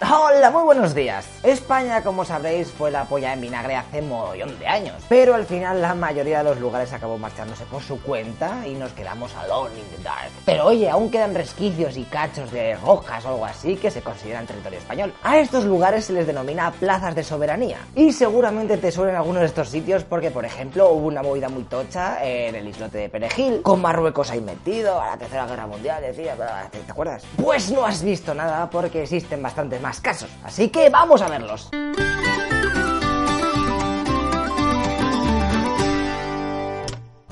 Hola, muy buenos días. España, como sabréis, fue la polla en vinagre hace mogollón de años. Pero al final la mayoría de los lugares acabó marchándose por su cuenta y nos quedamos alone in the dark. Pero oye, aún quedan resquicios y cachos de rojas o algo así que se consideran territorio español. A estos lugares se les denomina plazas de soberanía. Y seguramente te suelen algunos de estos sitios porque, por ejemplo, hubo una movida muy tocha en el islote de Perejil, con Marruecos ahí metido, a la Tercera Guerra Mundial, decía, ¿te, acuerdas? Pues no has visto nada porque existen bastantes más casos. Así que vamos a verlos.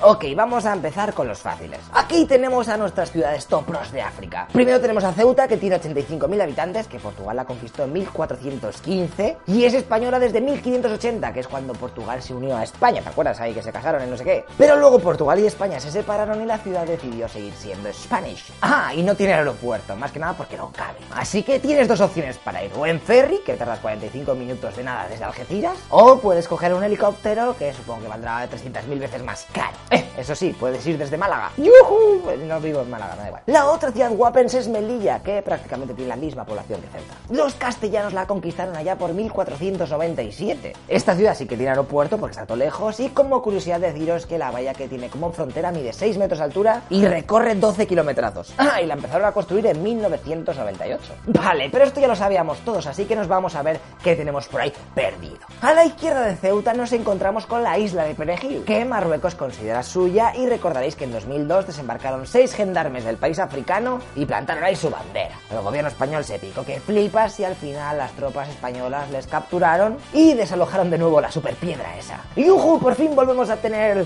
Ok, vamos a empezar con los fáciles. Aquí tenemos a nuestras ciudades top pros de África. Primero tenemos a Ceuta, que tiene 85.000 habitantes, que Portugal la conquistó en 1415, y es española desde 1580, que es cuando Portugal se unió a España. ¿Te acuerdas ahí que se casaron en no sé qué? Pero luego Portugal y España se separaron y la ciudad decidió seguir siendo Spanish. Ah, y no tiene aeropuerto, más que nada porque no cabe. Así que tienes dos opciones para ir, o en ferry, que tardas 45 minutos de nada desde Algeciras, o puedes coger un helicóptero, que supongo que valdrá 300.000 veces más caro. Eh, eso sí, puedes ir desde Málaga. ¡Yujú! Pues no vivo en Málaga, me da igual. La otra ciudad guapense es Melilla, que prácticamente tiene la misma población que Ceuta. Los castellanos la conquistaron allá por 1497. Esta ciudad sí que tiene aeropuerto porque está todo lejos y como curiosidad deciros que la valla que tiene como frontera mide 6 metros de altura y recorre 12 kilometrazos. Ah, y la empezaron a construir en 1998. Vale, pero esto ya lo sabíamos todos, así que nos vamos a ver qué tenemos por ahí perdido. A la izquierda de Ceuta nos encontramos con la isla de Perejil, que Marruecos considera suya y recordaréis que en 2002 desembarcaron seis gendarmes del país africano y plantaron ahí su bandera. El gobierno español se picó que flipas y al final las tropas españolas les capturaron y desalojaron de nuevo la superpiedra esa. Y ¡ujú! Por fin volvemos a tener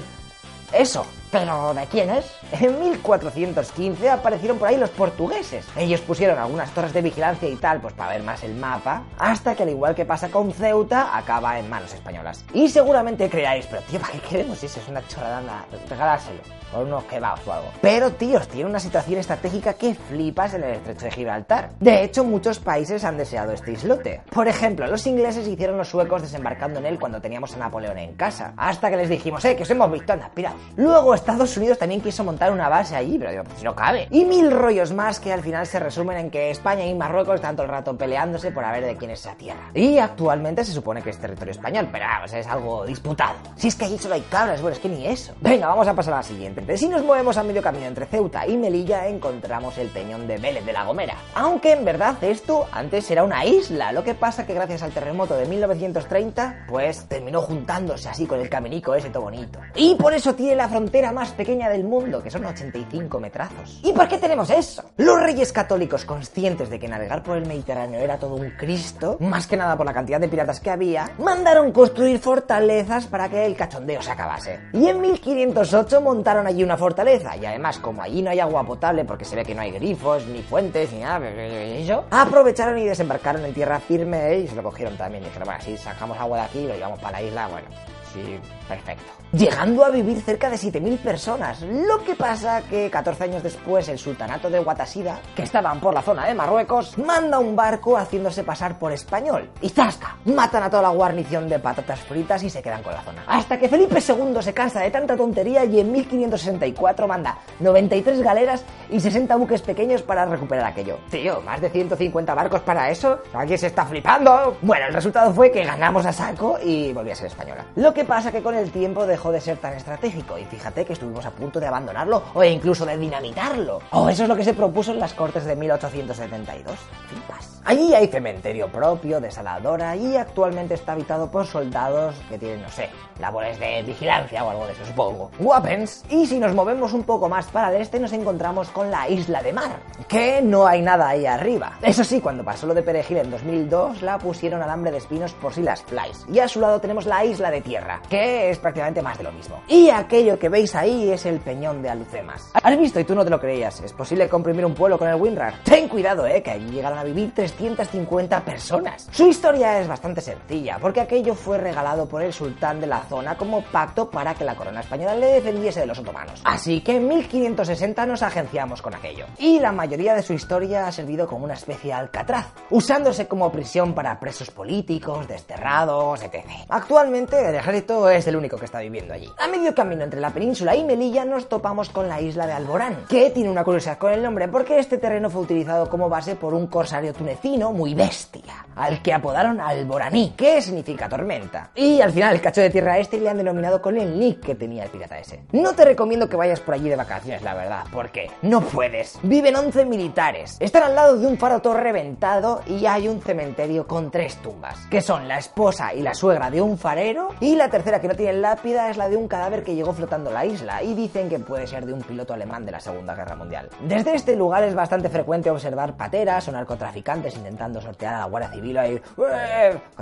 eso. ¿Pero de quién es? En 1415 aparecieron por ahí los portugueses. Ellos pusieron algunas torres de vigilancia y tal, pues para ver más el mapa, hasta que al igual que pasa con Ceuta, acaba en manos españolas. Y seguramente creáis, pero tío, ¿para qué queremos eso? Es una chorrada, anda, regalárselo. Unos kebabs o algo. Pero, tíos, tiene una situación estratégica que flipas en el estrecho de Gibraltar. De hecho, muchos países han deseado este islote. Por ejemplo, los ingleses hicieron los suecos desembarcando en él cuando teníamos a Napoleón en casa. Hasta que les dijimos, eh, que os hemos visto, anda. Luego Estados Unidos también quiso montar una base allí, pero digo, pues no cabe. Y mil rollos más que al final se resumen en que España y Marruecos están todo el rato peleándose por a ver de quién es esa tierra. Y actualmente se supone que es territorio español, pero es algo disputado. Si es que allí solo hay cabras, bueno, es que ni eso. Venga, vamos a pasar a la siguiente. Si nos movemos a medio camino entre Ceuta y Melilla, encontramos el peñón de Vélez de la Gomera. Aunque en verdad esto antes era una isla, lo que pasa que gracias al terremoto de 1930, pues terminó juntándose así con el caminico ese todo bonito. Y por eso tiene la frontera más pequeña del mundo, que son 85 metrazos. ¿Y por qué tenemos eso? Los reyes católicos, conscientes de que navegar por el Mediterráneo era todo un Cristo, más que nada por la cantidad de piratas que había, mandaron construir fortalezas para que el cachondeo se acabase. Y en 1508 montaron allí una fortaleza, y además, como allí no hay agua potable porque se ve que no hay grifos, ni fuentes, ni nada, eso, aprovecharon y desembarcaron en tierra firme y se lo cogieron también. Dijeron, bueno, si sacamos agua de aquí y lo llevamos para la isla, bueno, sí, perfecto. Llegando a vivir cerca de 7.000 personas. Lo que pasa que 14 años después el sultanato de Guatasida, que estaban por la zona de Marruecos, manda un barco haciéndose pasar por español. Y ¡zasca! Matan a toda la guarnición de patatas fritas y se quedan con la zona. Hasta que Felipe II se cansa de tanta tontería y en 1564 manda 93 galeras y 60 buques pequeños para recuperar aquello. Tío, más de 150 barcos para eso. Aquí se está flipando. Bueno, el resultado fue que ganamos a saco y volví a ser española. Lo que pasa que con el tiempo dejó de ser tan estratégico y fíjate que estuvimos a punto de abandonarlo o incluso de dinamitarlo. O eso es lo que se propuso en las Cortes de 1872. Flipas. Allí hay cementerio propio, desaladora y actualmente está habitado por soldados que tienen, no sé, labores de vigilancia o algo de eso, supongo. Weapons. Y si nos movemos un poco más para el este nos encontramos con la isla de mar, que no hay nada ahí arriba. Eso sí, cuando pasó lo de Perejil en 2002 la pusieron alambre de espinos por si las flies. Y a su lado tenemos la isla de tierra que es prácticamente más de lo mismo. Y aquello que veis ahí es el peñón de Alucemas. ¿Has visto y tú no te lo creías? ¿Es posible comprimir un pueblo con el WinRAR? Ten cuidado, eh, que allí llegaron a vivir 350 personas. Su historia es bastante sencilla, porque aquello fue regalado por el sultán de la zona como pacto para que la corona española le defendiese de los otomanos. Así que en 1560 nos agenciamos con aquello. Y la mayoría de su historia ha servido como una especie de alcatraz, usándose como prisión para presos políticos, desterrados, etc. Actualmente el ejército es el único que está viviendo allí. A medio camino entre la península y Melilla nos topamos con la isla de Alborán, que tiene una curiosidad con el nombre porque este terreno fue utilizado como base por un corsario tunecino muy bestia, al que apodaron Alboraní, que significa tormenta. Y al final el cacho de tierra este le han denominado con el nick que tenía el pirata ese. No te recomiendo que vayas por allí de vacaciones, la verdad, porque no puedes. Viven 11 militares, están al lado de un faro todo reventado y hay un cementerio con tres tumbas, que son la esposa y la suegra de un farero y la tercera que no tiene lápida es la de un cadáver que llegó flotando a la isla y dicen que puede ser de un piloto alemán de la Segunda Guerra Mundial. Desde este lugar es bastante frecuente observar pateras o narcotraficantes intentando sortear a la Guardia Civil ahí,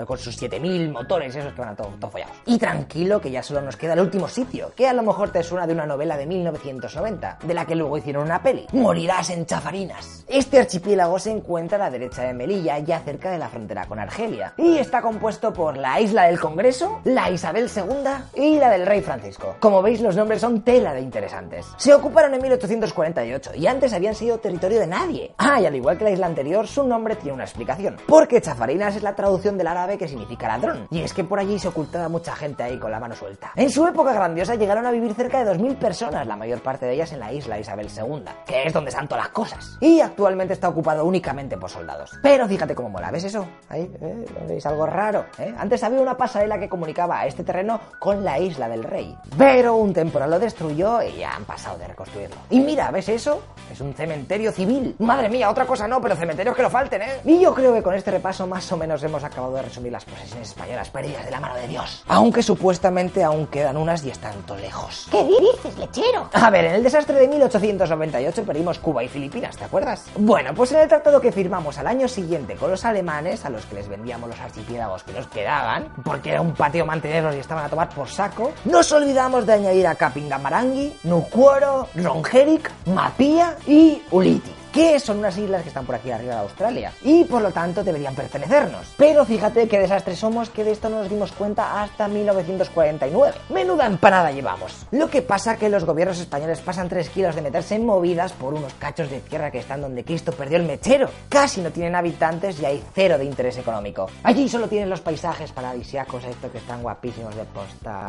con sus 7000 motores esos que van a todo, todo follados. Y tranquilo que ya solo nos queda el último sitio, que a lo mejor te suena de una novela de 1990, de la que luego hicieron una peli. Morirás en Chafarinas. Este archipiélago se encuentra a la derecha de Melilla, ya cerca de la frontera con Argelia, y está compuesto por la isla del Congreso, la Isabel II y la del Rey Francisco. Como veis, los nombres son tela de interesantes. Se ocuparon en 1848 y antes habían sido territorio de nadie. Ah, y al igual que la isla anterior, su nombre tiene una explicación. Porque Chafarinas es la traducción del árabe que significa ladrón. Y es que por allí se ocultaba mucha gente ahí con la mano suelta. En su época grandiosa llegaron a vivir cerca de 2.000 personas, la mayor parte de ellas en la isla Isabel II, que es donde están todas las cosas. Y actualmente está ocupado únicamente por soldados. Pero fíjate cómo mola, ¿ves eso? Ahí, ¿eh? ¿Veis algo raro? ¿eh? Antes había una pasarela que comunicaba a este terreno con la isla del rey. Pero un temporal lo destruyó y ya han pasado de reconstruirlo. Y mira, ¿ves eso? Es un cementerio civil. Madre mía, otra cosa no, pero cementerios que lo falten, ¿eh? Y yo creo que con este repaso más o menos hemos acabado de resumir las posesiones españolas perdidas de la mano de Dios. Aunque supuestamente aún quedan unas y están tan lejos. ¿Qué dices, lechero? A ver, en el desastre de 1898 perdimos Cuba y Filipinas, ¿te acuerdas? Bueno, pues en el tratado que firmamos al año siguiente con los alemanes, a los que les vendíamos los archipiélagos que nos quedaban, porque era un patio mantenerlos y estaban a tomar por saco, nos olvidamos de añadir a Capingamarangi, Nukuoro, Rongerik, Mapia y Uliti que son unas islas que están por aquí arriba de Australia y por lo tanto deberían pertenecernos. Pero fíjate qué desastre somos que de esto no nos dimos cuenta hasta 1949. Menuda empanada llevamos. Lo que pasa que los gobiernos españoles pasan 3 kilos de meterse en movidas por unos cachos de tierra que están donde Cristo perdió el mechero. Casi no tienen habitantes y hay cero de interés económico. Allí solo tienen los paisajes paradisiacos estos que están guapísimos de posta.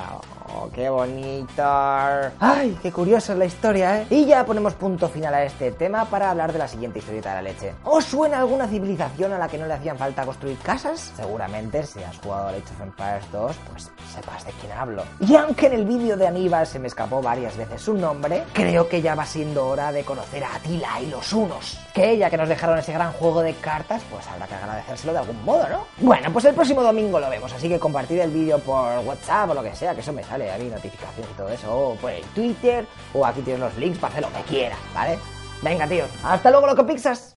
Oh, qué bonito. Ay, qué curiosa es la historia, ¿eh? Y ya ponemos punto final a este tema para hablar de la siguiente historieta de la leche. ¿Os suena alguna civilización a la que no le hacían falta construir casas? Seguramente si has jugado a Age of Empires 2, pues sepas de quién hablo. Y aunque en el vídeo de Aníbal se me escapó varias veces su nombre, creo que ya va siendo hora de conocer a Atila y los Unos. Que ya que nos dejaron ese gran juego de cartas, pues habrá que agradecérselo de algún modo, ¿no? Bueno, pues el próximo domingo lo vemos, así que compartid el vídeo por WhatsApp o lo que sea, que eso me sale a mí notificación y todo eso, o por el Twitter, o aquí tienes los links para hacer lo que quieras, ¿vale? Venga, tío. Hasta luego, loco Pixas.